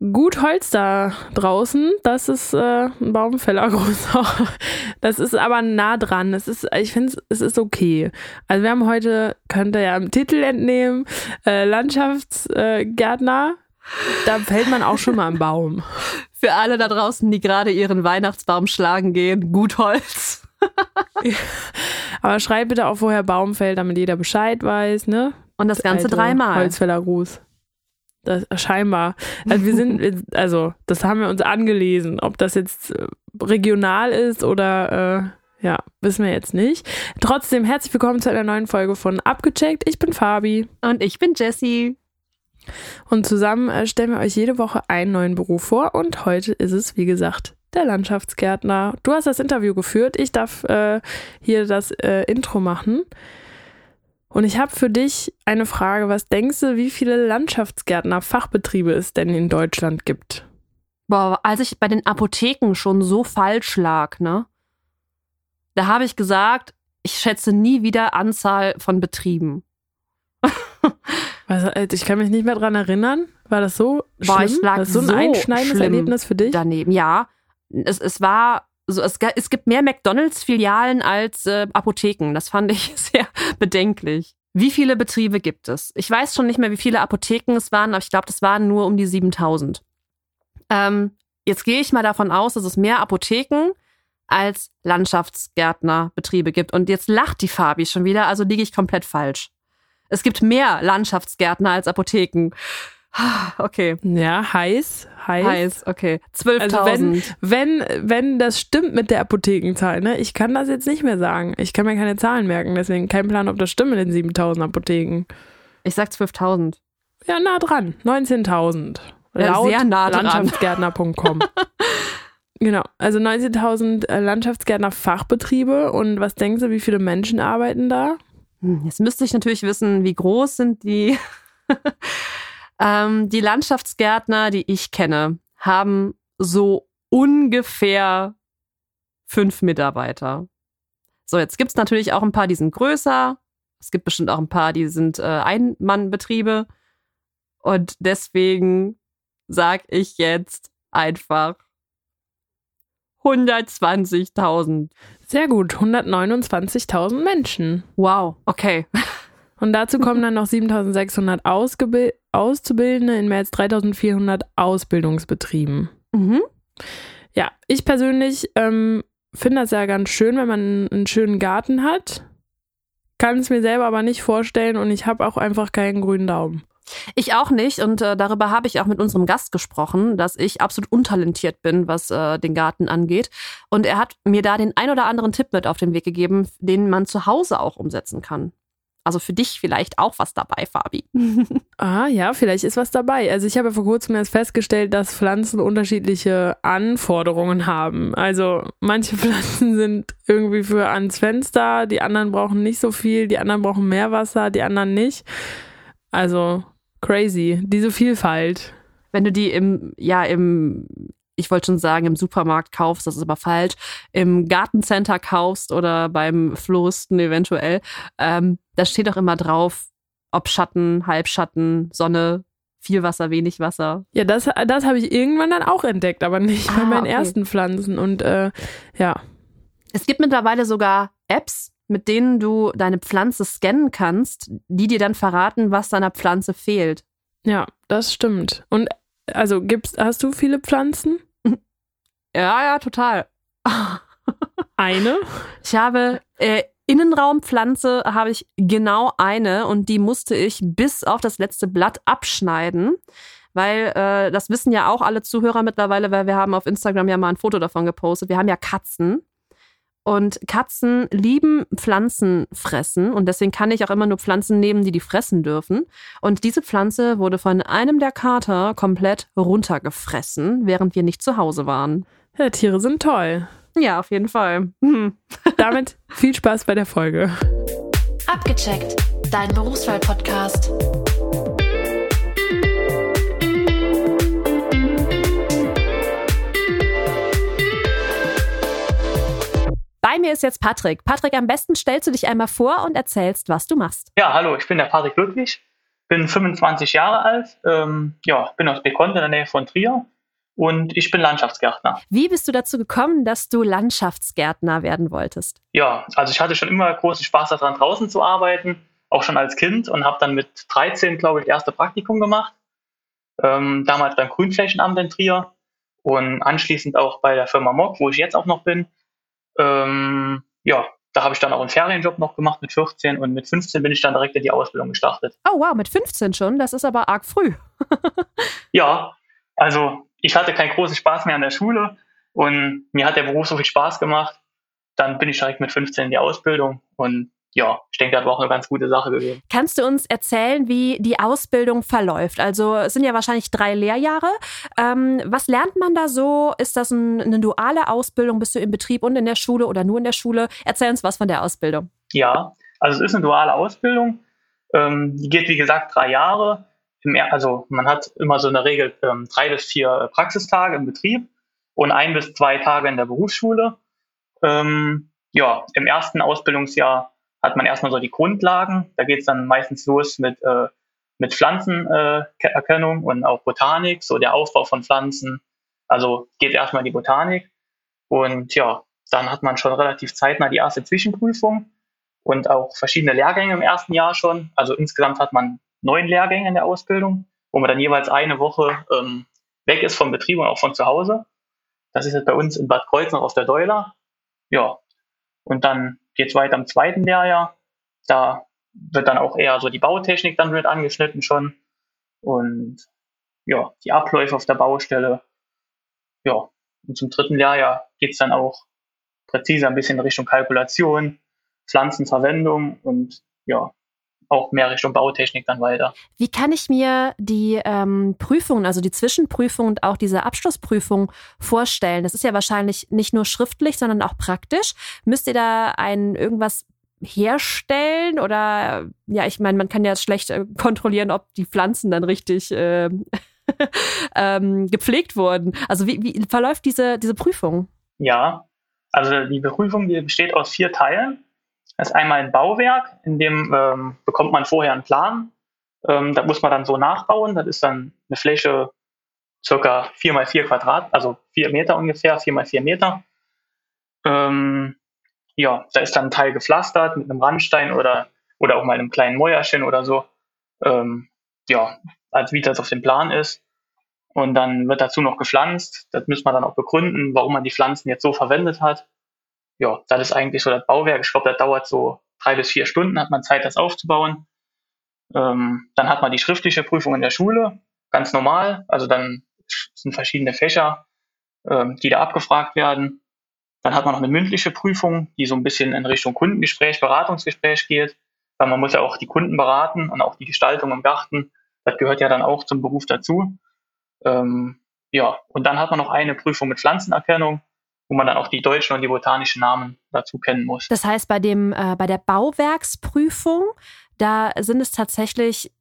gut Holz da draußen. Das ist äh, ein Baumfällergruß. das ist aber nah dran. Es ist, ich finde, es ist okay. Also wir haben heute, könnt ihr ja im Titel entnehmen, äh, Landschaftsgärtner. da fällt man auch schon mal im Baum. Für alle da draußen, die gerade ihren Weihnachtsbaum schlagen gehen, gut Holz. aber schreib bitte auch vorher Baumfeld, damit jeder Bescheid weiß, ne? Und das Ganze also, dreimal. Holzfällergruß. Das, scheinbar. Also wir sind, also das haben wir uns angelesen. Ob das jetzt äh, regional ist oder äh, ja, wissen wir jetzt nicht. Trotzdem herzlich willkommen zu einer neuen Folge von Abgecheckt. Ich bin Fabi. Und ich bin Jessie. Und zusammen äh, stellen wir euch jede Woche einen neuen Beruf vor. Und heute ist es, wie gesagt, der Landschaftsgärtner. Du hast das Interview geführt. Ich darf äh, hier das äh, Intro machen. Und ich habe für dich eine Frage. Was denkst du, wie viele Landschaftsgärtner, Fachbetriebe es denn in Deutschland gibt? Boah, als ich bei den Apotheken schon so falsch lag, ne? Da habe ich gesagt, ich schätze nie wieder Anzahl von Betrieben. also, ich kann mich nicht mehr dran erinnern. War das so Boah, schlimm? Ich lag das so ein so einschneidendes Erlebnis für dich? Daneben, ja. Es, es war so, es, es gibt mehr McDonalds-Filialen als äh, Apotheken. Das fand ich sehr bedenklich. Wie viele Betriebe gibt es? Ich weiß schon nicht mehr, wie viele Apotheken es waren, aber ich glaube, das waren nur um die 7000. Ähm, jetzt gehe ich mal davon aus, dass es mehr Apotheken als Landschaftsgärtnerbetriebe gibt. Und jetzt lacht die Fabi schon wieder, also liege ich komplett falsch. Es gibt mehr Landschaftsgärtner als Apotheken. Okay. Ja, heiß, heiß. Heiß, okay. 12.000. Also wenn, wenn, wenn das stimmt mit der Apothekenzahl, ne? Ich kann das jetzt nicht mehr sagen. Ich kann mir keine Zahlen merken, deswegen kein Plan, ob das stimmt mit den 7.000 Apotheken. Ich sag 12.000. Ja, nah dran. 19.000. Ja, Laut sehr nah dran. Landschaftsgärtner.com. genau. Also 19.000 äh, Landschaftsgärtner-Fachbetriebe. Und was denkst du, wie viele Menschen arbeiten da? Hm, jetzt müsste ich natürlich wissen, wie groß sind die ähm, die Landschaftsgärtner, die ich kenne, haben so ungefähr fünf Mitarbeiter. So, jetzt gibt's natürlich auch ein paar, die sind größer. Es gibt bestimmt auch ein paar, die sind äh, Einmannbetriebe. Und deswegen sag ich jetzt einfach 120.000. Sehr gut, 129.000 Menschen. Wow, okay. Und dazu kommen dann noch 7600 Auszubildende in mehr als 3400 Ausbildungsbetrieben. Mhm. Ja, ich persönlich ähm, finde das ja ganz schön, wenn man einen schönen Garten hat. Kann es mir selber aber nicht vorstellen und ich habe auch einfach keinen grünen Daumen. Ich auch nicht und äh, darüber habe ich auch mit unserem Gast gesprochen, dass ich absolut untalentiert bin, was äh, den Garten angeht. Und er hat mir da den ein oder anderen Tipp mit auf den Weg gegeben, den man zu Hause auch umsetzen kann. Also für dich vielleicht auch was dabei, Fabi. ah ja, vielleicht ist was dabei. Also ich habe vor kurzem erst festgestellt, dass Pflanzen unterschiedliche Anforderungen haben. Also manche Pflanzen sind irgendwie für ans Fenster, die anderen brauchen nicht so viel, die anderen brauchen mehr Wasser, die anderen nicht. Also crazy, diese Vielfalt. Wenn du die im, ja, im ich wollte schon sagen, im Supermarkt kaufst, das ist aber falsch, im Gartencenter kaufst oder beim Floristen eventuell, ähm, da steht auch immer drauf, ob Schatten, Halbschatten, Sonne, viel Wasser, wenig Wasser. Ja, das, das habe ich irgendwann dann auch entdeckt, aber nicht ah, bei meinen okay. ersten Pflanzen. Und äh, ja. Es gibt mittlerweile sogar Apps, mit denen du deine Pflanze scannen kannst, die dir dann verraten, was deiner Pflanze fehlt. Ja, das stimmt. Und also gibt's, hast du viele Pflanzen? Ja, ja, total. Eine? Ich habe äh, Innenraumpflanze habe ich genau eine und die musste ich bis auf das letzte Blatt abschneiden, weil äh, das wissen ja auch alle Zuhörer mittlerweile, weil wir haben auf Instagram ja mal ein Foto davon gepostet. Wir haben ja Katzen und Katzen lieben Pflanzen fressen und deswegen kann ich auch immer nur Pflanzen nehmen, die die fressen dürfen. Und diese Pflanze wurde von einem der Kater komplett runtergefressen, während wir nicht zu Hause waren. Ja, Tiere sind toll. Ja, auf jeden Fall. Hm. Damit viel Spaß bei der Folge. Abgecheckt, dein Berufswahl-Podcast. Mir ist jetzt Patrick. Patrick, am besten stellst du dich einmal vor und erzählst, was du machst. Ja, hallo, ich bin der Patrick Ludwig, bin 25 Jahre alt, ähm, ja, bin aus Bekonte in der Nähe von Trier und ich bin Landschaftsgärtner. Wie bist du dazu gekommen, dass du Landschaftsgärtner werden wolltest? Ja, also ich hatte schon immer großen Spaß daran, draußen zu arbeiten, auch schon als Kind und habe dann mit 13, glaube ich, das erste Praktikum gemacht. Ähm, damals beim Grünflächenamt in Trier und anschließend auch bei der Firma Mock, wo ich jetzt auch noch bin. Ähm, ja, da habe ich dann auch einen Ferienjob noch gemacht mit 14 und mit 15 bin ich dann direkt in die Ausbildung gestartet. Oh wow, mit 15 schon? Das ist aber arg früh. ja, also ich hatte keinen großen Spaß mehr an der Schule und mir hat der Beruf so viel Spaß gemacht. Dann bin ich direkt mit 15 in die Ausbildung und ja, ich denke, das war auch eine ganz gute Sache gewesen. Kannst du uns erzählen, wie die Ausbildung verläuft? Also es sind ja wahrscheinlich drei Lehrjahre. Ähm, was lernt man da so? Ist das ein, eine duale Ausbildung? Bist du im Betrieb und in der Schule oder nur in der Schule? Erzähl uns was von der Ausbildung. Ja, also es ist eine duale Ausbildung. Ähm, die geht, wie gesagt, drei Jahre. Also man hat immer so eine Regel ähm, drei bis vier Praxistage im Betrieb und ein bis zwei Tage in der Berufsschule. Ähm, ja, im ersten Ausbildungsjahr hat man erstmal so die Grundlagen. Da geht es dann meistens los mit, äh, mit Pflanzenerkennung äh, und auch Botanik, so der Aufbau von Pflanzen. Also geht erstmal die Botanik. Und ja, dann hat man schon relativ zeitnah die erste Zwischenprüfung und auch verschiedene Lehrgänge im ersten Jahr schon. Also insgesamt hat man neun Lehrgänge in der Ausbildung, wo man dann jeweils eine Woche ähm, weg ist vom Betrieb und auch von zu Hause. Das ist jetzt bei uns in Bad Kreuznach auf der Deuler. Ja, und dann geht es weiter im zweiten Lehrjahr. Da wird dann auch eher so die Bautechnik dann mit angeschnitten schon. Und ja, die Abläufe auf der Baustelle. Ja, und zum dritten Lehrjahr geht es dann auch präziser ein bisschen in Richtung Kalkulation, Pflanzenverwendung und ja, auch mehr Richtung Bautechnik dann weiter. Wie kann ich mir die ähm, Prüfungen, also die Zwischenprüfung und auch diese Abschlussprüfung vorstellen? Das ist ja wahrscheinlich nicht nur schriftlich, sondern auch praktisch. Müsst ihr da ein irgendwas herstellen oder ja, ich meine, man kann ja schlecht äh, kontrollieren, ob die Pflanzen dann richtig äh, ähm, gepflegt wurden. Also wie, wie verläuft diese, diese Prüfung? Ja, also die Prüfung die besteht aus vier Teilen. Das ist einmal ein Bauwerk, in dem ähm, bekommt man vorher einen Plan. Ähm, da muss man dann so nachbauen. Das ist dann eine Fläche circa 4 mal 4 Quadrat, also 4 Meter ungefähr, 4 mal 4 Meter. Ähm, ja, da ist dann ein Teil gepflastert mit einem Randstein oder, oder auch mal einem kleinen Mäuerchen oder so. Ähm, ja, als wie das auf dem Plan ist. Und dann wird dazu noch gepflanzt. Das muss man dann auch begründen, warum man die Pflanzen jetzt so verwendet hat ja, das ist eigentlich so das Bauwerk. Ich glaube, das dauert so drei bis vier Stunden, hat man Zeit, das aufzubauen. Ähm, dann hat man die schriftliche Prüfung in der Schule, ganz normal. Also dann sind verschiedene Fächer, ähm, die da abgefragt werden. Dann hat man noch eine mündliche Prüfung, die so ein bisschen in Richtung Kundengespräch, Beratungsgespräch geht, weil man muss ja auch die Kunden beraten und auch die Gestaltung im Garten. Das gehört ja dann auch zum Beruf dazu. Ähm, ja, und dann hat man noch eine Prüfung mit Pflanzenerkennung wo man dann auch die deutschen und die botanischen Namen dazu kennen muss. Das heißt, bei dem, äh, bei der Bauwerksprüfung, da sind es tatsächlich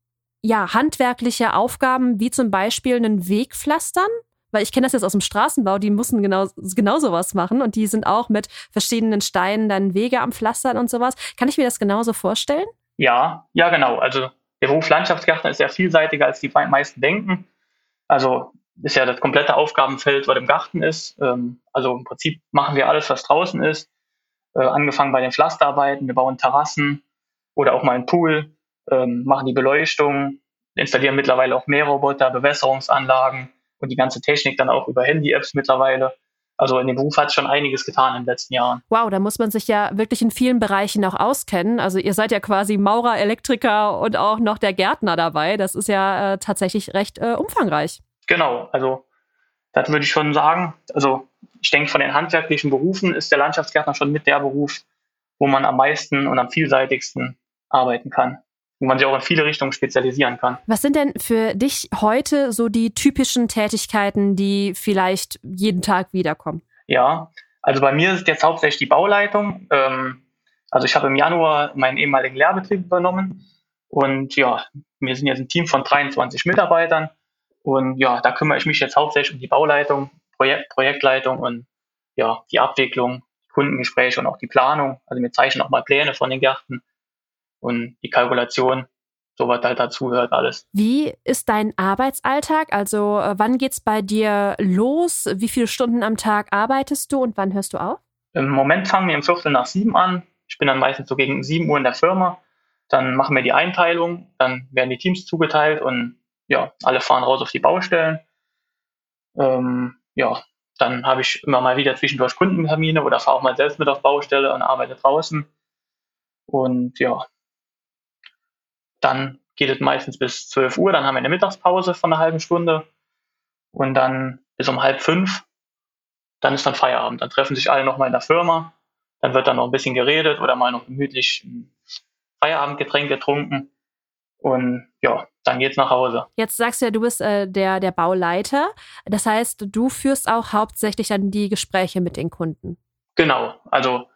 ja handwerkliche Aufgaben, wie zum Beispiel einen Weg pflastern. Weil ich kenne das jetzt aus dem Straßenbau, die müssen genau, genau sowas machen und die sind auch mit verschiedenen Steinen dann Wege am Pflastern und sowas. Kann ich mir das genauso vorstellen? Ja, ja, genau. Also der Beruf Landschaftsgärtner ist sehr vielseitiger, als die meisten denken. Also ist ja das komplette Aufgabenfeld, was im Garten ist. Ähm, also im Prinzip machen wir alles, was draußen ist. Äh, angefangen bei den Pflasterarbeiten, wir bauen Terrassen oder auch mal einen Pool, ähm, machen die Beleuchtung, installieren mittlerweile auch Mähroboter, Bewässerungsanlagen und die ganze Technik dann auch über Handy-Apps mittlerweile. Also in dem Beruf hat es schon einiges getan in den letzten Jahren. Wow, da muss man sich ja wirklich in vielen Bereichen auch auskennen. Also ihr seid ja quasi Maurer, Elektriker und auch noch der Gärtner dabei. Das ist ja äh, tatsächlich recht äh, umfangreich. Genau, also das würde ich schon sagen. Also ich denke, von den handwerklichen Berufen ist der Landschaftsgärtner schon mit der Beruf, wo man am meisten und am vielseitigsten arbeiten kann wo man sich auch in viele Richtungen spezialisieren kann. Was sind denn für dich heute so die typischen Tätigkeiten, die vielleicht jeden Tag wiederkommen? Ja, also bei mir ist jetzt hauptsächlich die Bauleitung. Ähm, also ich habe im Januar meinen ehemaligen Lehrbetrieb übernommen und ja, wir sind jetzt ein Team von 23 Mitarbeitern und ja, da kümmere ich mich jetzt hauptsächlich um die Bauleitung, Projekt, Projektleitung und ja, die Abwicklung, Kundengespräche und auch die Planung. Also wir zeichnen auch mal Pläne von den Gärten und die Kalkulation so was halt dazugehört alles. Wie ist dein Arbeitsalltag? Also äh, wann geht's bei dir los? Wie viele Stunden am Tag arbeitest du und wann hörst du auf? Im Moment fangen wir im Viertel nach sieben an. Ich bin dann meistens so gegen sieben Uhr in der Firma. Dann machen wir die Einteilung, dann werden die Teams zugeteilt und ja, alle fahren raus auf die Baustellen. Ähm, ja, dann habe ich immer mal wieder zwischendurch Kundentermine oder fahre auch mal selbst mit auf Baustelle und arbeite draußen. Und ja, dann geht es meistens bis 12 Uhr, dann haben wir eine Mittagspause von einer halben Stunde und dann bis um halb fünf, dann ist dann Feierabend. Dann treffen sich alle nochmal in der Firma, dann wird dann noch ein bisschen geredet oder mal noch gemütlich ein Feierabendgetränk getrunken und ja, dann geht's nach Hause. Jetzt sagst du ja, du bist äh, der, der Bauleiter. Das heißt, du führst auch hauptsächlich dann die Gespräche mit den Kunden. Genau, also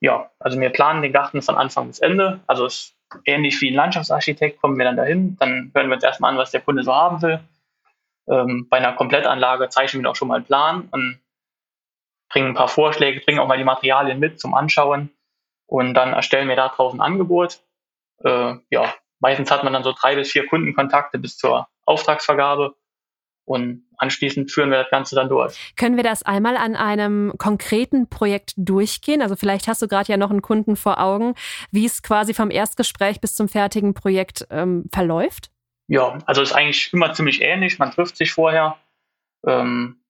ja, also wir planen den Garten von Anfang bis Ende. Also es ähnlich wie ein Landschaftsarchitekt kommen wir dann dahin, dann hören wir uns erstmal an, was der Kunde so haben will. Ähm, bei einer Komplettanlage zeichnen wir auch schon mal einen Plan und bringen ein paar Vorschläge, bringen auch mal die Materialien mit zum Anschauen und dann erstellen wir darauf ein Angebot. Äh, ja, meistens hat man dann so drei bis vier Kundenkontakte bis zur Auftragsvergabe und anschließend führen wir das Ganze dann durch. Können wir das einmal an einem konkreten Projekt durchgehen? Also vielleicht hast du gerade ja noch einen Kunden vor Augen, wie es quasi vom Erstgespräch bis zum fertigen Projekt ähm, verläuft? Ja, also ist eigentlich immer ziemlich ähnlich. Man trifft sich vorher. Ähm,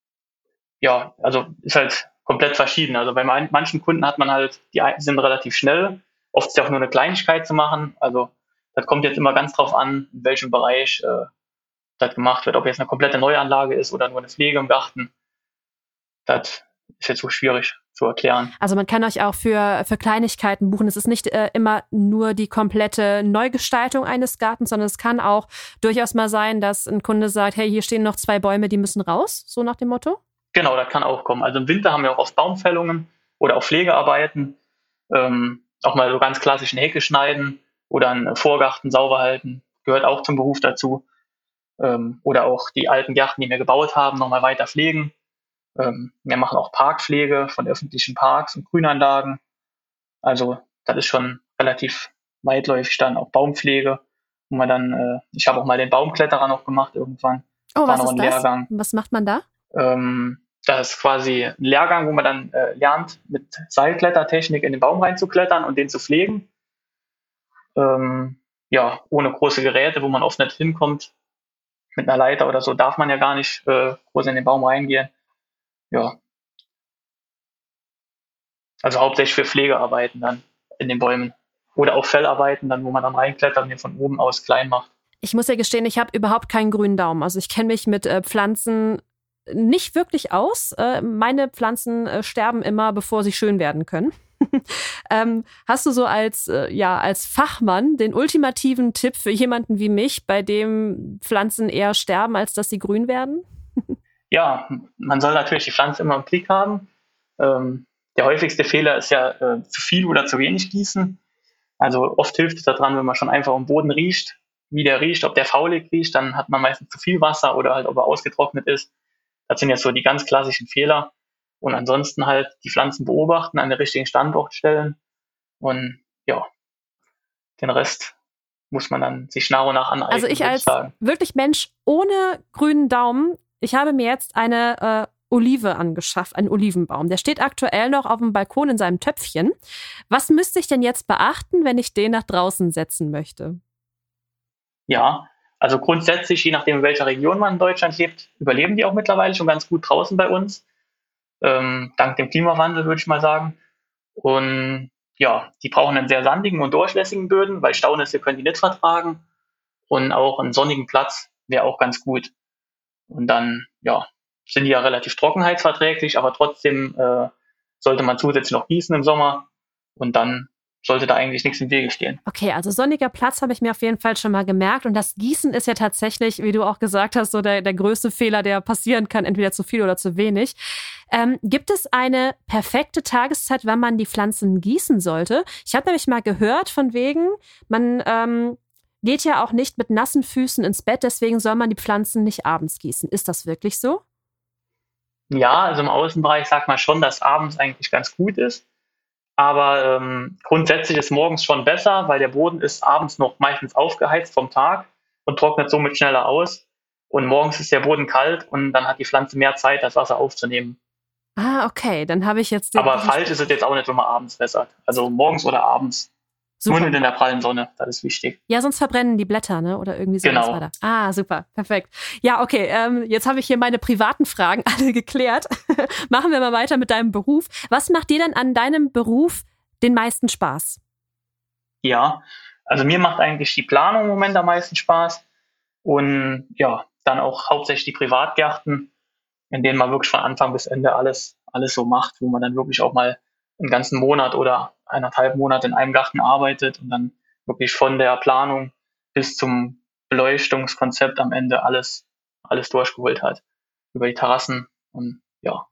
ja, also ist halt komplett verschieden. Also bei manchen Kunden hat man halt, die sind relativ schnell. Oft ist ja auch nur eine Kleinigkeit zu machen. Also das kommt jetzt immer ganz drauf an, in welchem Bereich äh, das gemacht wird. Ob jetzt eine komplette Neuanlage ist oder nur eine Pflege im Garten, das ist jetzt so schwierig zu erklären. Also man kann euch auch für, für Kleinigkeiten buchen. Es ist nicht äh, immer nur die komplette Neugestaltung eines Gartens, sondern es kann auch durchaus mal sein, dass ein Kunde sagt, hey, hier stehen noch zwei Bäume, die müssen raus, so nach dem Motto? Genau, das kann auch kommen. Also im Winter haben wir auch oft Baumfällungen oder auch Pflegearbeiten, ähm, auch mal so ganz klassischen Hecke schneiden oder einen Vorgarten sauber halten, gehört auch zum Beruf dazu ähm, oder auch die alten Yachten, die wir gebaut haben, nochmal weiter pflegen. Ähm, wir machen auch Parkpflege von öffentlichen Parks und Grünanlagen. Also das ist schon relativ weitläufig dann auch Baumpflege, wo man dann, äh, ich habe auch mal den Baumkletterer noch gemacht irgendwann. Oh, was ist das? Lehrgang. Was macht man da? Ähm, das ist quasi ein Lehrgang, wo man dann äh, lernt, mit Seilklettertechnik in den Baum reinzuklettern und den zu pflegen. Ähm, ja, ohne große Geräte, wo man oft nicht hinkommt, mit einer Leiter oder so darf man ja gar nicht äh, groß in den Baum reingehen. Ja. Also hauptsächlich für Pflegearbeiten dann in den Bäumen. Oder auch Fellarbeiten, dann, wo man dann reinklettert und den von oben aus klein macht. Ich muss ja gestehen, ich habe überhaupt keinen grünen Daumen. Also ich kenne mich mit äh, Pflanzen nicht wirklich aus. Äh, meine Pflanzen äh, sterben immer, bevor sie schön werden können. ähm, hast du so als, äh, ja, als Fachmann den ultimativen Tipp für jemanden wie mich, bei dem Pflanzen eher sterben, als dass sie grün werden? ja, man soll natürlich die Pflanze immer im Blick haben. Ähm, der häufigste Fehler ist ja äh, zu viel oder zu wenig gießen. Also oft hilft es daran, wenn man schon einfach am Boden riecht, wie der riecht, ob der faulig riecht, dann hat man meistens zu viel Wasser oder halt, ob er ausgetrocknet ist. Das sind jetzt so die ganz klassischen Fehler. Und ansonsten halt die Pflanzen beobachten, an den richtigen Standort stellen. Und ja, den Rest muss man dann sich nach und nach aneignen. Also ich als sagen. wirklich Mensch ohne grünen Daumen, ich habe mir jetzt eine äh, Olive angeschafft, einen Olivenbaum. Der steht aktuell noch auf dem Balkon in seinem Töpfchen. Was müsste ich denn jetzt beachten, wenn ich den nach draußen setzen möchte? Ja, also grundsätzlich, je nachdem, in welcher Region man in Deutschland lebt, überleben die auch mittlerweile schon ganz gut draußen bei uns ähm, dank dem Klimawandel, würde ich mal sagen. Und ja, die brauchen einen sehr sandigen und durchlässigen Böden, weil Staunässe können die nicht vertragen. Und auch einen sonnigen Platz wäre auch ganz gut. Und dann, ja, sind die ja relativ trockenheitsverträglich, aber trotzdem äh, sollte man zusätzlich noch gießen im Sommer. Und dann sollte da eigentlich nichts im Wege stehen. Okay, also sonniger Platz habe ich mir auf jeden Fall schon mal gemerkt. Und das Gießen ist ja tatsächlich, wie du auch gesagt hast, so der, der größte Fehler, der passieren kann, entweder zu viel oder zu wenig. Ähm, gibt es eine perfekte Tageszeit, wann man die Pflanzen gießen sollte? Ich habe nämlich mal gehört von wegen, man ähm, geht ja auch nicht mit nassen Füßen ins Bett, deswegen soll man die Pflanzen nicht abends gießen. Ist das wirklich so? Ja, also im Außenbereich sagt man schon, dass abends eigentlich ganz gut ist. Aber ähm, grundsätzlich ist morgens schon besser, weil der Boden ist abends noch meistens aufgeheizt vom Tag und trocknet somit schneller aus. Und morgens ist der Boden kalt und dann hat die Pflanze mehr Zeit, das Wasser aufzunehmen. Ah, okay, dann habe ich jetzt. Aber kalt ist es jetzt auch nicht, wenn man abends wässert. Also morgens oder abends. Super. Nur nicht in der prallen Sonne, das ist wichtig. Ja, sonst verbrennen die Blätter, ne? Oder irgendwie so. Genau. Weiter. Ah, super, perfekt. Ja, okay, ähm, jetzt habe ich hier meine privaten Fragen alle geklärt. Machen wir mal weiter mit deinem Beruf. Was macht dir denn an deinem Beruf den meisten Spaß? Ja, also mir macht eigentlich die Planung im Moment am meisten Spaß. Und ja, dann auch hauptsächlich die Privatgärten, in denen man wirklich von Anfang bis Ende alles, alles so macht, wo man dann wirklich auch mal einen ganzen Monat oder eineinhalb Monate in einem Garten arbeitet und dann wirklich von der Planung bis zum Beleuchtungskonzept am Ende alles, alles durchgeholt hat. Über die Terrassen und ja,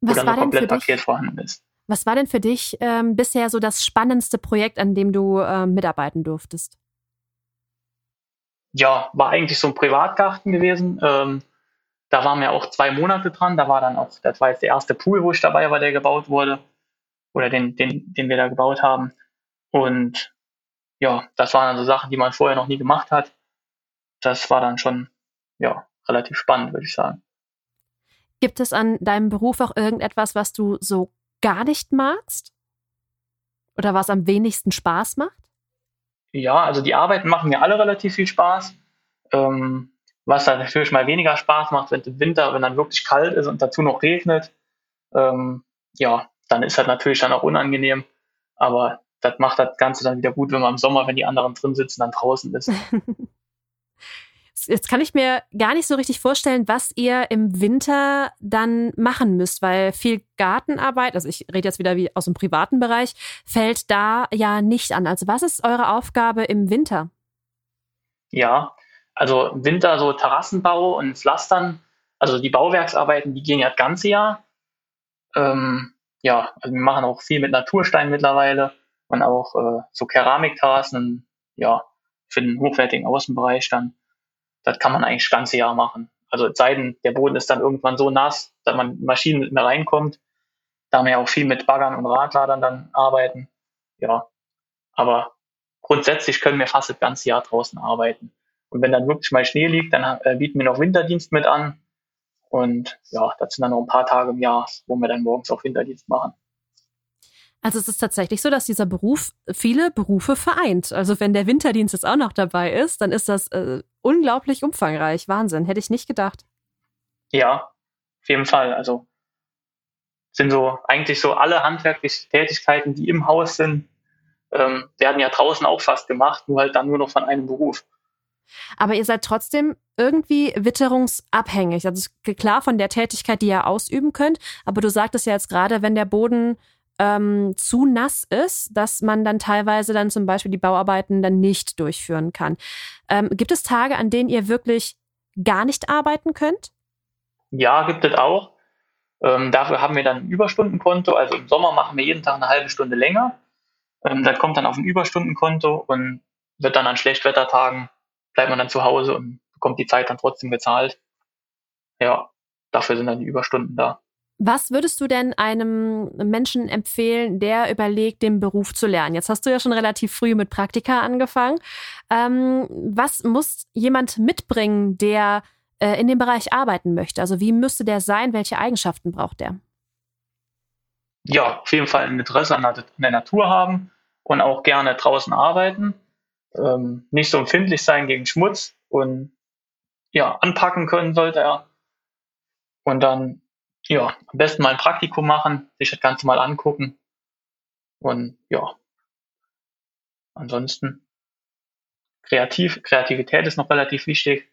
was wo dann ein Komplettpaket vorhanden ist. Was war denn für dich ähm, bisher so das spannendste Projekt, an dem du ähm, mitarbeiten durftest? Ja, war eigentlich so ein Privatgarten gewesen. Ähm, da waren wir auch zwei Monate dran. Da war dann auch, das war jetzt der erste Pool, wo ich dabei war, der gebaut wurde oder den, den, den wir da gebaut haben. Und ja, das waren also Sachen, die man vorher noch nie gemacht hat. Das war dann schon, ja, relativ spannend, würde ich sagen. Gibt es an deinem Beruf auch irgendetwas, was du so gar nicht magst? Oder was am wenigsten Spaß macht? Ja, also die Arbeiten machen mir alle relativ viel Spaß. Ähm, was dann natürlich mal weniger Spaß macht, wenn im Winter, wenn dann wirklich kalt ist und dazu noch regnet. Ähm, ja, dann ist das natürlich dann auch unangenehm. Aber das macht das Ganze dann wieder gut, wenn man im Sommer, wenn die anderen drin sitzen, dann draußen ist. Jetzt kann ich mir gar nicht so richtig vorstellen, was ihr im Winter dann machen müsst, weil viel Gartenarbeit, also ich rede jetzt wieder wie aus dem privaten Bereich, fällt da ja nicht an. Also was ist eure Aufgabe im Winter? Ja, also im Winter so Terrassenbau und Pflastern, also die Bauwerksarbeiten, die gehen ja das ganze Jahr. Ähm, ja, also wir machen auch viel mit Naturstein mittlerweile und auch äh, so Keramikterrassen, ja, für den hochwertigen Außenbereich dann. Das kann man eigentlich das ganze Jahr machen. Also es sei denn, der Boden ist dann irgendwann so nass, dass man Maschinen nicht mehr reinkommt. Da haben wir auch viel mit Baggern und Radladern dann arbeiten. Ja, aber grundsätzlich können wir fast das ganze Jahr draußen arbeiten. Und wenn dann wirklich mal Schnee liegt, dann äh, bieten wir noch Winterdienst mit an. Und ja, das sind dann noch ein paar Tage im Jahr, wo wir dann morgens auch Winterdienst machen. Also es ist tatsächlich so, dass dieser Beruf viele Berufe vereint. Also wenn der Winterdienst jetzt auch noch dabei ist, dann ist das äh, unglaublich umfangreich. Wahnsinn, hätte ich nicht gedacht. Ja, auf jeden Fall. Also sind so eigentlich so alle handwerklichen Tätigkeiten, die im Haus sind, ähm, werden ja draußen auch fast gemacht, nur halt dann nur noch von einem Beruf. Aber ihr seid trotzdem irgendwie witterungsabhängig. Also klar von der Tätigkeit, die ihr ausüben könnt. Aber du sagtest ja jetzt gerade, wenn der Boden ähm, zu nass ist, dass man dann teilweise dann zum Beispiel die Bauarbeiten dann nicht durchführen kann. Ähm, gibt es Tage, an denen ihr wirklich gar nicht arbeiten könnt? Ja, gibt es auch. Ähm, dafür haben wir dann ein Überstundenkonto. Also im Sommer machen wir jeden Tag eine halbe Stunde länger. Ähm, das kommt dann auf ein Überstundenkonto und wird dann an Schlechtwettertagen bleibt man dann zu Hause und bekommt die Zeit dann trotzdem gezahlt. Ja, dafür sind dann die Überstunden da. Was würdest du denn einem Menschen empfehlen, der überlegt, den Beruf zu lernen? Jetzt hast du ja schon relativ früh mit Praktika angefangen. Ähm, was muss jemand mitbringen, der äh, in dem Bereich arbeiten möchte? Also wie müsste der sein? Welche Eigenschaften braucht der? Ja, auf jeden Fall ein Interesse an der Natur haben und auch gerne draußen arbeiten ähm, nicht so empfindlich sein gegen Schmutz und ja, anpacken können sollte er. Und dann, ja, am besten mal ein Praktikum machen, sich das Ganze mal angucken. Und ja, ansonsten kreativ, Kreativität ist noch relativ wichtig.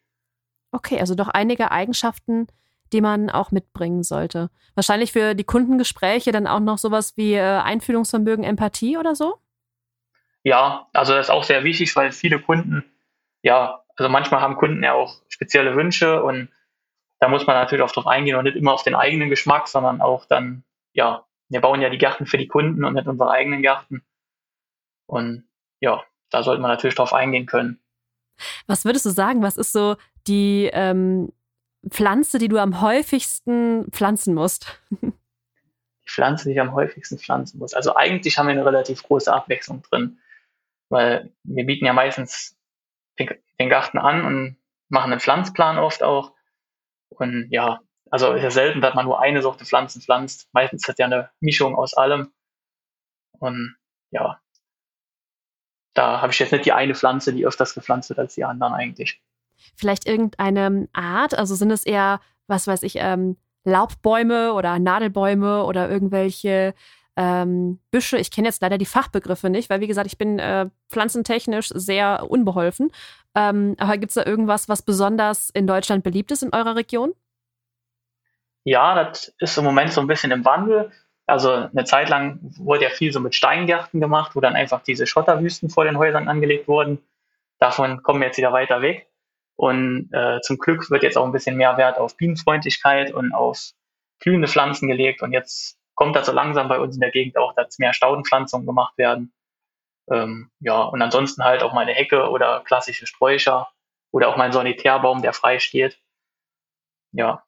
Okay, also doch einige Eigenschaften, die man auch mitbringen sollte. Wahrscheinlich für die Kundengespräche dann auch noch sowas wie äh, Einfühlungsvermögen, Empathie oder so? Ja, also das ist auch sehr wichtig, weil viele Kunden, ja, also manchmal haben Kunden ja auch spezielle Wünsche und da muss man natürlich auch drauf eingehen und nicht immer auf den eigenen Geschmack, sondern auch dann, ja, wir bauen ja die Gärten für die Kunden und nicht unsere eigenen Gärten. Und ja, da sollte man natürlich drauf eingehen können. Was würdest du sagen? Was ist so die ähm, Pflanze, die du am häufigsten pflanzen musst? Die Pflanze, die ich am häufigsten pflanzen muss. Also eigentlich haben wir eine relativ große Abwechslung drin, weil wir bieten ja meistens den, Garten an und machen einen Pflanzplan oft auch. Und ja, also ist ja selten, dass man nur eine Sorte Pflanzen pflanzt. Meistens ist das ja eine Mischung aus allem. Und ja, da habe ich jetzt nicht die eine Pflanze, die öfters gepflanzt wird als die anderen eigentlich. Vielleicht irgendeine Art? Also sind es eher, was weiß ich, ähm, Laubbäume oder Nadelbäume oder irgendwelche ähm, Büsche. Ich kenne jetzt leider die Fachbegriffe nicht, weil wie gesagt, ich bin äh, pflanzentechnisch sehr unbeholfen. Ähm, aber gibt es da irgendwas, was besonders in Deutschland beliebt ist in eurer Region? Ja, das ist im Moment so ein bisschen im Wandel. Also eine Zeit lang wurde ja viel so mit Steingärten gemacht, wo dann einfach diese Schotterwüsten vor den Häusern angelegt wurden. Davon kommen wir jetzt wieder weiter weg. Und äh, zum Glück wird jetzt auch ein bisschen mehr Wert auf Bienenfreundlichkeit und auf blühende Pflanzen gelegt. Und jetzt kommt das so langsam bei uns in der Gegend auch, dass mehr Staudenpflanzungen gemacht werden. Ähm, ja, und ansonsten halt auch mal eine Hecke oder klassische Sträucher oder auch mal ein Sanitärbaum, der frei steht. Ja,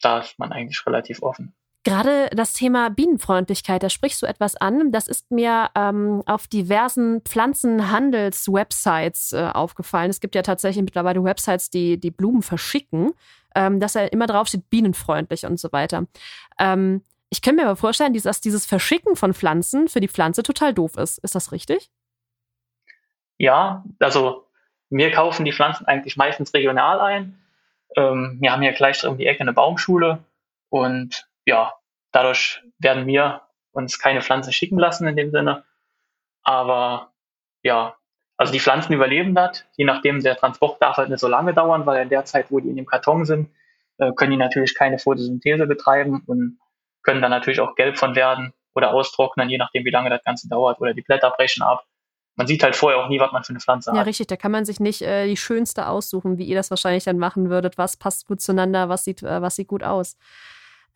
da ist man eigentlich relativ offen. Gerade das Thema Bienenfreundlichkeit, da sprichst du etwas an. Das ist mir ähm, auf diversen Pflanzenhandels-Websites äh, aufgefallen. Es gibt ja tatsächlich mittlerweile Websites, die die Blumen verschicken, ähm, dass er immer drauf steht, bienenfreundlich und so weiter. Ähm, ich kann mir aber vorstellen, dass dieses Verschicken von Pflanzen für die Pflanze total doof ist. Ist das richtig? Ja, also wir kaufen die Pflanzen eigentlich meistens regional ein. Ähm, wir haben hier gleich um die Ecke eine Baumschule und ja, dadurch werden wir uns keine Pflanzen schicken lassen in dem Sinne. Aber ja, also die Pflanzen überleben das, je nachdem, der Transport darf halt nicht so lange dauern, weil in der Zeit, wo die in dem Karton sind, äh, können die natürlich keine Photosynthese betreiben und können dann natürlich auch gelb von werden oder austrocknen, je nachdem, wie lange das Ganze dauert oder die Blätter brechen ab. Man sieht halt vorher auch nie, was man für eine Pflanze ja, hat. Ja, richtig. Da kann man sich nicht äh, die schönste aussuchen, wie ihr das wahrscheinlich dann machen würdet. Was passt gut zueinander, was sieht, äh, was sieht gut aus.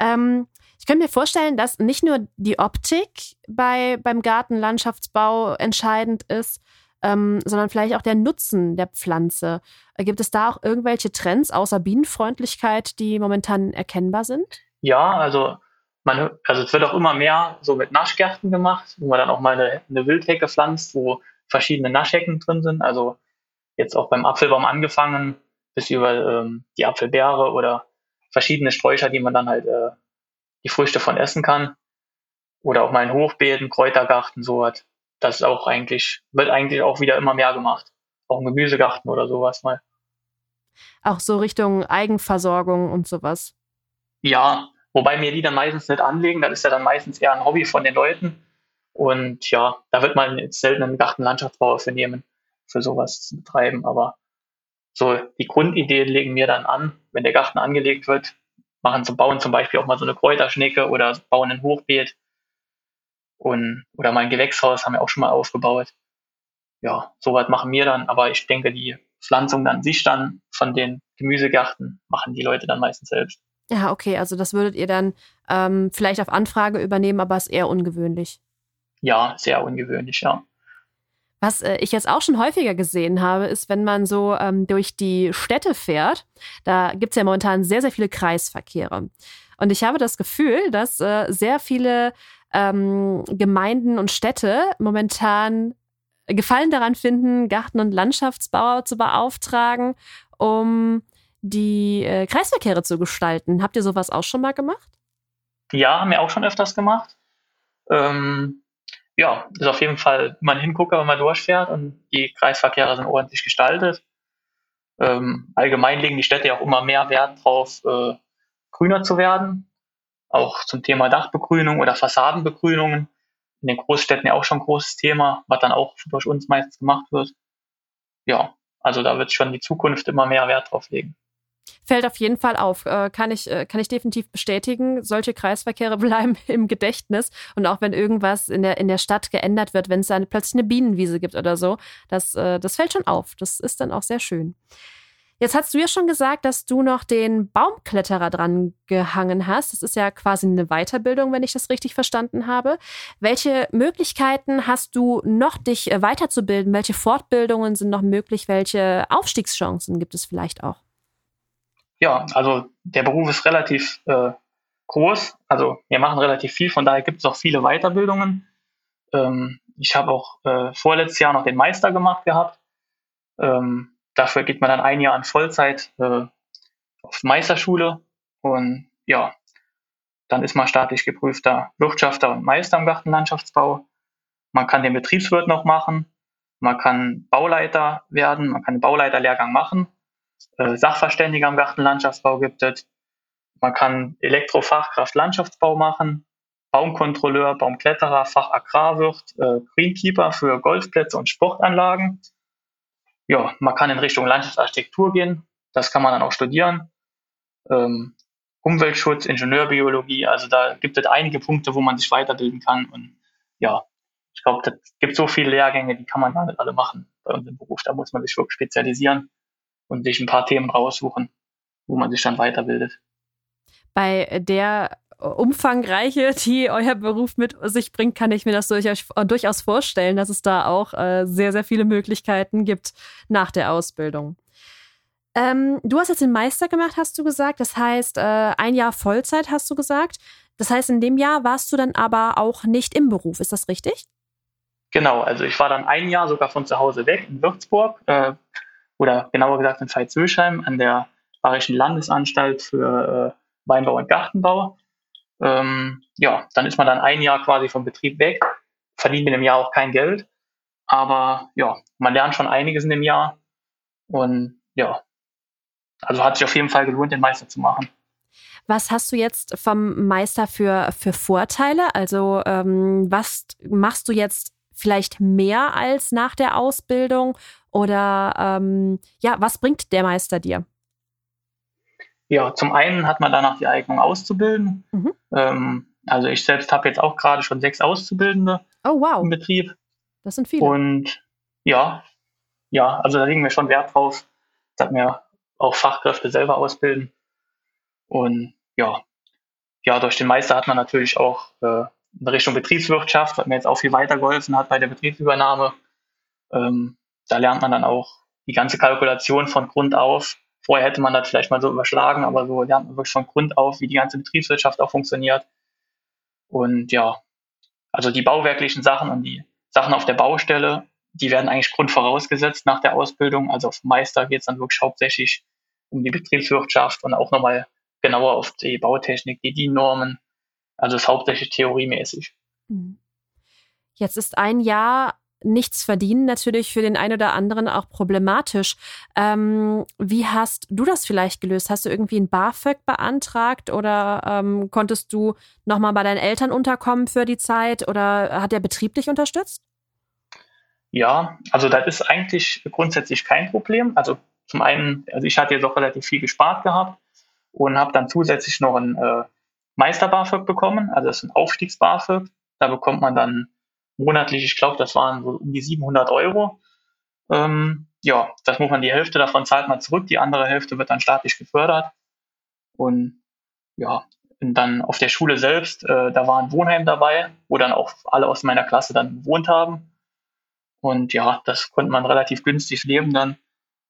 Ähm, ich könnte mir vorstellen, dass nicht nur die Optik bei, beim Gartenlandschaftsbau entscheidend ist, ähm, sondern vielleicht auch der Nutzen der Pflanze. Gibt es da auch irgendwelche Trends außer Bienenfreundlichkeit, die momentan erkennbar sind? Ja, also man, also es wird auch immer mehr so mit Naschgärten gemacht, wo man dann auch mal eine, eine Wildhecke pflanzt, wo verschiedene Naschhecken drin sind. Also jetzt auch beim Apfelbaum angefangen bis über ähm, die Apfelbeere oder verschiedene Sträucher, die man dann halt äh, die Früchte von essen kann. Oder auch mal in Hochbeeten, Kräutergarten, so hat. Das ist auch eigentlich, wird eigentlich auch wieder immer mehr gemacht. Auch ein Gemüsegarten oder sowas mal. Auch so Richtung Eigenversorgung und sowas. Ja, wobei mir die dann meistens nicht anlegen. Das ist ja dann meistens eher ein Hobby von den Leuten. Und ja, da wird man jetzt selten einen Gartenlandschaftsbauer für nehmen, für sowas zu betreiben. Aber so die Grundidee legen wir dann an, wenn der Garten angelegt wird, machen zum Bauen zum Beispiel auch mal so eine Kräuterschnecke oder bauen ein Hochbeet und oder mal ein Gewächshaus haben wir auch schon mal aufgebaut. Ja, soweit machen wir dann, aber ich denke, die Pflanzung an sich dann von den Gemüsegärten machen die Leute dann meistens selbst. Ja, okay, also das würdet ihr dann ähm, vielleicht auf Anfrage übernehmen, aber ist eher ungewöhnlich. Ja, sehr ungewöhnlich, ja. Was äh, ich jetzt auch schon häufiger gesehen habe, ist, wenn man so ähm, durch die Städte fährt, da gibt es ja momentan sehr, sehr viele Kreisverkehre. Und ich habe das Gefühl, dass äh, sehr viele ähm, Gemeinden und Städte momentan Gefallen daran finden, Garten- und Landschaftsbauer zu beauftragen, um die äh, Kreisverkehre zu gestalten. Habt ihr sowas auch schon mal gemacht? Ja, haben wir auch schon öfters gemacht. Ähm, ja, ist auf jeden Fall mal ein Hingucker, wenn man durchfährt und die Kreisverkehre sind ordentlich gestaltet. Ähm, allgemein legen die Städte ja auch immer mehr Wert drauf, äh, grüner zu werden. Auch zum Thema Dachbegrünung oder Fassadenbegrünungen. In den Großstädten ja auch schon ein großes Thema, was dann auch durch uns meistens gemacht wird. Ja, also da wird schon die Zukunft immer mehr Wert drauf legen fällt auf jeden Fall auf. Äh, kann, ich, äh, kann ich definitiv bestätigen. Solche Kreisverkehre bleiben im Gedächtnis. Und auch wenn irgendwas in der, in der Stadt geändert wird, wenn es dann plötzlich eine Bienenwiese gibt oder so, das, äh, das fällt schon auf. Das ist dann auch sehr schön. Jetzt hast du ja schon gesagt, dass du noch den Baumkletterer dran gehangen hast. Das ist ja quasi eine Weiterbildung, wenn ich das richtig verstanden habe. Welche Möglichkeiten hast du noch, dich äh, weiterzubilden? Welche Fortbildungen sind noch möglich? Welche Aufstiegschancen gibt es vielleicht auch? Ja, also der Beruf ist relativ äh, groß. Also wir machen relativ viel, von daher gibt es auch viele Weiterbildungen. Ähm, ich habe auch äh, vorletztes Jahr noch den Meister gemacht gehabt. Ähm, dafür geht man dann ein Jahr an Vollzeit äh, auf Meisterschule und ja, dann ist man staatlich geprüfter Wirtschafter und Meister im Gartenlandschaftsbau. Man kann den Betriebswirt noch machen. Man kann Bauleiter werden. Man kann einen Bauleiterlehrgang machen. Äh, Sachverständiger im Gartenlandschaftsbau gibt es. Man kann Elektrofachkraft Landschaftsbau machen. Baumkontrolleur, Baumkletterer, Fach Agrarwirt, äh, Greenkeeper für Golfplätze und Sportanlagen. Ja, man kann in Richtung Landschaftsarchitektur gehen. Das kann man dann auch studieren. Ähm, Umweltschutz, Ingenieurbiologie, also da gibt es einige Punkte, wo man sich weiterbilden kann. Und ja, ich glaube, es gibt so viele Lehrgänge, die kann man gar nicht alle machen bei uns im Beruf. Da muss man sich wirklich spezialisieren und sich ein paar Themen raussuchen, wo man sich dann weiterbildet. Bei der Umfangreiche, die euer Beruf mit sich bringt, kann ich mir das durchaus vorstellen, dass es da auch äh, sehr, sehr viele Möglichkeiten gibt nach der Ausbildung. Ähm, du hast jetzt den Meister gemacht, hast du gesagt. Das heißt, äh, ein Jahr Vollzeit hast du gesagt. Das heißt, in dem Jahr warst du dann aber auch nicht im Beruf. Ist das richtig? Genau, also ich war dann ein Jahr sogar von zu Hause weg in Würzburg äh, oder genauer gesagt in Veitshöchheim an der Bayerischen Landesanstalt für äh, Weinbau und Gartenbau ähm, ja, dann ist man dann ein Jahr quasi vom Betrieb weg, verdient in dem Jahr auch kein Geld. Aber ja, man lernt schon einiges in dem Jahr. Und ja, also hat sich auf jeden Fall gelohnt, den Meister zu machen. Was hast du jetzt vom Meister für, für Vorteile? Also ähm, was machst du jetzt vielleicht mehr als nach der Ausbildung? Oder ähm, ja, was bringt der Meister dir? Ja, zum einen hat man danach die Eignung auszubilden. Mhm. Ähm, also ich selbst habe jetzt auch gerade schon sechs Auszubildende oh, wow. im Betrieb. Das sind viele. Und ja, ja, also da legen wir schon Wert drauf, dass wir auch Fachkräfte selber ausbilden. Und ja, ja, durch den Meister hat man natürlich auch äh, in Richtung Betriebswirtschaft, was mir jetzt auch viel weitergeholfen hat bei der Betriebsübernahme. Ähm, da lernt man dann auch die ganze Kalkulation von Grund auf Vorher hätte man das vielleicht mal so überschlagen, aber so lernt man wirklich von Grund auf, wie die ganze Betriebswirtschaft auch funktioniert. Und ja, also die bauwerklichen Sachen und die Sachen auf der Baustelle, die werden eigentlich grundvorausgesetzt nach der Ausbildung. Also auf Meister geht es dann wirklich hauptsächlich um die Betriebswirtschaft und auch nochmal genauer auf die Bautechnik, die DIN-Normen. Also es ist hauptsächlich theoriemäßig. Mhm. Jetzt ist ein Jahr nichts verdienen natürlich für den einen oder anderen auch problematisch. Ähm, wie hast du das vielleicht gelöst? Hast du irgendwie ein BAföG beantragt oder ähm, konntest du nochmal bei deinen Eltern unterkommen für die Zeit oder hat der Betrieb dich unterstützt? Ja, also das ist eigentlich grundsätzlich kein Problem. Also zum einen, also ich hatte jetzt auch relativ viel gespart gehabt und habe dann zusätzlich noch ein äh, Meister-BAföG bekommen, also das ist ein Aufstiegs-BAföG. Da bekommt man dann monatlich, ich glaube, das waren so um die 700 Euro. Ähm, ja, das muss man, die Hälfte davon zahlt man zurück, die andere Hälfte wird dann staatlich gefördert. Und ja, und dann auf der Schule selbst, äh, da war ein Wohnheim dabei, wo dann auch alle aus meiner Klasse dann gewohnt haben. Und ja, das konnte man relativ günstig leben dann.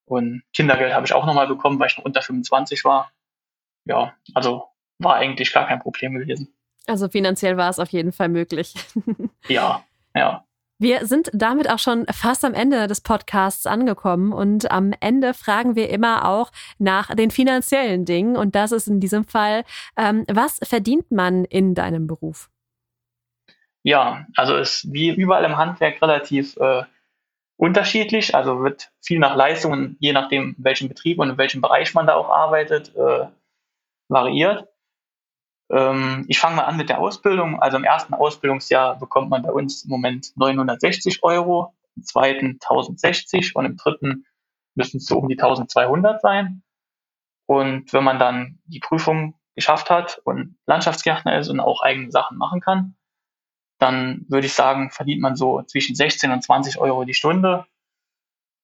Und Kindergeld habe ich auch nochmal bekommen, weil ich noch unter 25 war. Ja, also war eigentlich gar kein Problem gewesen. Also finanziell war es auf jeden Fall möglich. ja, ja. Wir sind damit auch schon fast am Ende des Podcasts angekommen und am Ende fragen wir immer auch nach den finanziellen Dingen und das ist in diesem Fall, ähm, was verdient man in deinem Beruf? Ja, also ist wie überall im Handwerk relativ äh, unterschiedlich, also wird viel nach Leistungen, je nachdem, in welchem Betrieb und in welchem Bereich man da auch arbeitet, äh, variiert. Ähm, ich fange mal an mit der Ausbildung. Also im ersten Ausbildungsjahr bekommt man bei uns im Moment 960 Euro, im zweiten 1060 und im dritten müssen es so um die 1200 sein. Und wenn man dann die Prüfung geschafft hat und Landschaftsgärtner ist und auch eigene Sachen machen kann, dann würde ich sagen, verdient man so zwischen 16 und 20 Euro die Stunde.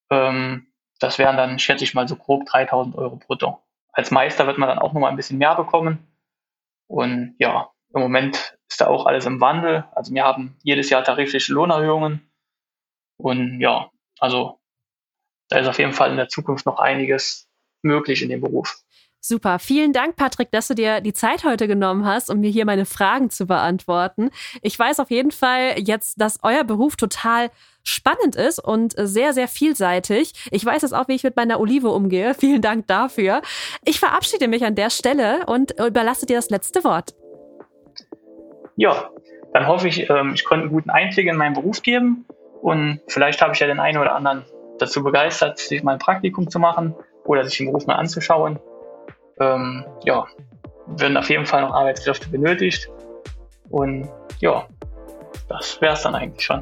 Ähm, das wären dann, schätze ich mal, so grob 3000 Euro brutto. Als Meister wird man dann auch nochmal ein bisschen mehr bekommen. Und ja, im Moment ist da auch alles im Wandel. Also wir haben jedes Jahr tarifliche Lohnerhöhungen. Und ja, also da ist auf jeden Fall in der Zukunft noch einiges möglich in dem Beruf. Super. Vielen Dank, Patrick, dass du dir die Zeit heute genommen hast, um mir hier meine Fragen zu beantworten. Ich weiß auf jeden Fall jetzt, dass euer Beruf total spannend ist und sehr, sehr vielseitig. Ich weiß jetzt auch, wie ich mit meiner Olive umgehe. Vielen Dank dafür. Ich verabschiede mich an der Stelle und überlasse dir das letzte Wort. Ja, dann hoffe ich, ähm, ich konnte einen guten Einblick in meinen Beruf geben und vielleicht habe ich ja den einen oder anderen dazu begeistert, sich mal ein Praktikum zu machen oder sich den Beruf mal anzuschauen. Ähm, ja, werden auf jeden Fall noch Arbeitskräfte benötigt und ja, das wäre es dann eigentlich schon.